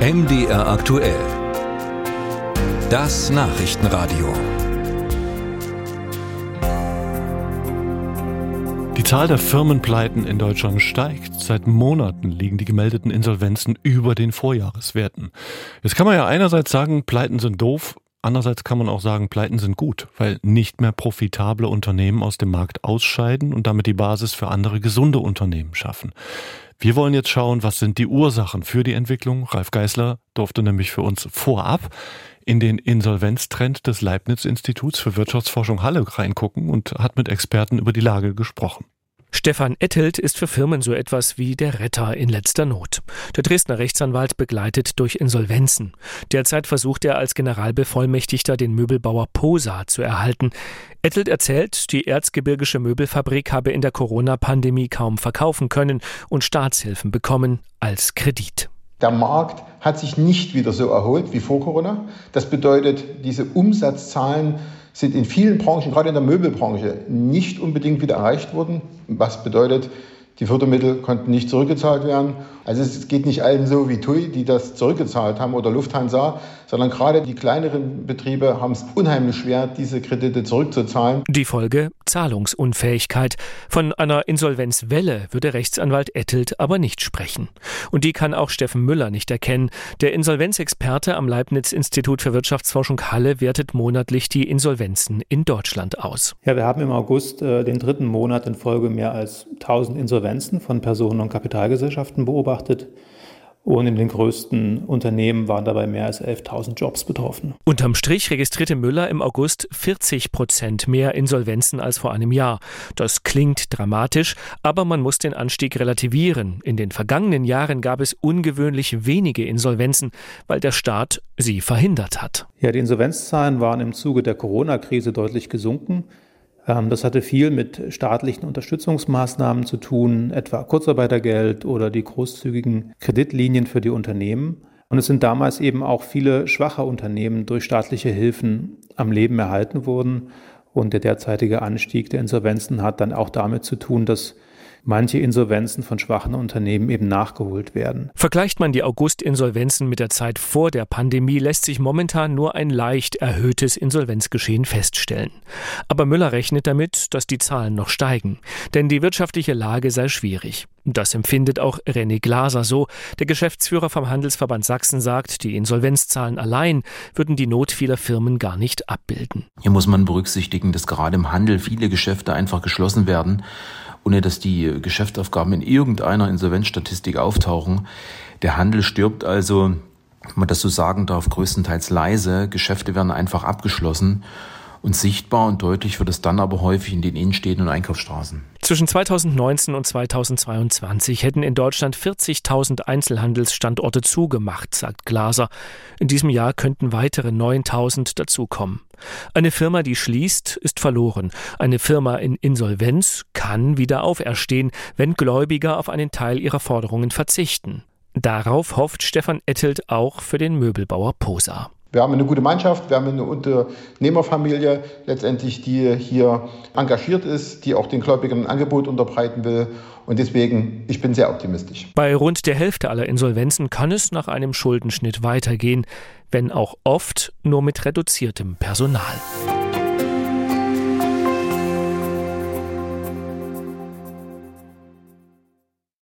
MDR aktuell. Das Nachrichtenradio. Die Zahl der Firmenpleiten in Deutschland steigt. Seit Monaten liegen die gemeldeten Insolvenzen über den Vorjahreswerten. Jetzt kann man ja einerseits sagen, Pleiten sind doof, Andererseits kann man auch sagen, Pleiten sind gut, weil nicht mehr profitable Unternehmen aus dem Markt ausscheiden und damit die Basis für andere gesunde Unternehmen schaffen. Wir wollen jetzt schauen, was sind die Ursachen für die Entwicklung. Ralf Geißler durfte nämlich für uns vorab in den Insolvenztrend des Leibniz-Instituts für Wirtschaftsforschung Halle reingucken und hat mit Experten über die Lage gesprochen. Stefan Ettelt ist für Firmen so etwas wie der Retter in letzter Not. Der Dresdner Rechtsanwalt begleitet durch Insolvenzen. Derzeit versucht er als Generalbevollmächtigter den Möbelbauer Posa zu erhalten. Ettelt erzählt, die erzgebirgische Möbelfabrik habe in der Corona-Pandemie kaum verkaufen können und Staatshilfen bekommen als Kredit. Der Markt hat sich nicht wieder so erholt wie vor Corona. Das bedeutet, diese Umsatzzahlen sind in vielen Branchen, gerade in der Möbelbranche, nicht unbedingt wieder erreicht worden. Was bedeutet, die Fördermittel konnten nicht zurückgezahlt werden. Also es geht nicht allen so wie TUI, die das zurückgezahlt haben oder Lufthansa, sondern gerade die kleineren Betriebe haben es unheimlich schwer, diese Kredite zurückzuzahlen. Die Folge Zahlungsunfähigkeit. Von einer Insolvenzwelle würde Rechtsanwalt Ettelt aber nicht sprechen. Und die kann auch Steffen Müller nicht erkennen. Der Insolvenzexperte am Leibniz-Institut für Wirtschaftsforschung Halle wertet monatlich die Insolvenzen in Deutschland aus. Ja, wir haben im August äh, den dritten Monat in Folge mehr als 1000 Insolvenzen von Personen und Kapitalgesellschaften beobachtet. Und in den größten Unternehmen waren dabei mehr als 11.000 Jobs betroffen. Unterm Strich registrierte Müller im August 40 Prozent mehr Insolvenzen als vor einem Jahr. Das klingt dramatisch, aber man muss den Anstieg relativieren. In den vergangenen Jahren gab es ungewöhnlich wenige Insolvenzen, weil der Staat sie verhindert hat. Ja, die Insolvenzzahlen waren im Zuge der Corona-Krise deutlich gesunken. Ähm, das hatte viel mit staatlichen Unterstützungsmaßnahmen zu tun, etwa Kurzarbeitergeld oder die großzügigen Kreditlinien für die Unternehmen. Und es sind damals eben auch viele schwache Unternehmen durch staatliche Hilfen am Leben erhalten worden. Und der derzeitige Anstieg der Insolvenzen hat dann auch damit zu tun, dass manche Insolvenzen von schwachen Unternehmen eben nachgeholt werden. Vergleicht man die August-Insolvenzen mit der Zeit vor der Pandemie, lässt sich momentan nur ein leicht erhöhtes Insolvenzgeschehen feststellen. Aber Müller rechnet damit, dass die Zahlen noch steigen, denn die wirtschaftliche Lage sei schwierig. Das empfindet auch René Glaser so. Der Geschäftsführer vom Handelsverband Sachsen sagt, die Insolvenzzahlen allein würden die Not vieler Firmen gar nicht abbilden. Hier muss man berücksichtigen, dass gerade im Handel viele Geschäfte einfach geschlossen werden ohne dass die Geschäftsaufgaben in irgendeiner Insolvenzstatistik auftauchen. Der Handel stirbt also, wenn man das so sagen darf, größtenteils leise. Geschäfte werden einfach abgeschlossen. Und sichtbar und deutlich wird es dann aber häufig in den Innenstädten und Einkaufsstraßen. Zwischen 2019 und 2022 hätten in Deutschland 40.000 Einzelhandelsstandorte zugemacht, sagt Glaser. In diesem Jahr könnten weitere 9.000 dazukommen. Eine Firma, die schließt, ist verloren. Eine Firma in Insolvenz kann wieder auferstehen, wenn Gläubiger auf einen Teil ihrer Forderungen verzichten. Darauf hofft Stefan Ettelt auch für den Möbelbauer Posa. Wir haben eine gute Mannschaft, wir haben eine Unternehmerfamilie letztendlich, die hier engagiert ist, die auch den Gläubigern ein Angebot unterbreiten will. Und deswegen, ich bin sehr optimistisch. Bei rund der Hälfte aller Insolvenzen kann es nach einem Schuldenschnitt weitergehen, wenn auch oft nur mit reduziertem Personal.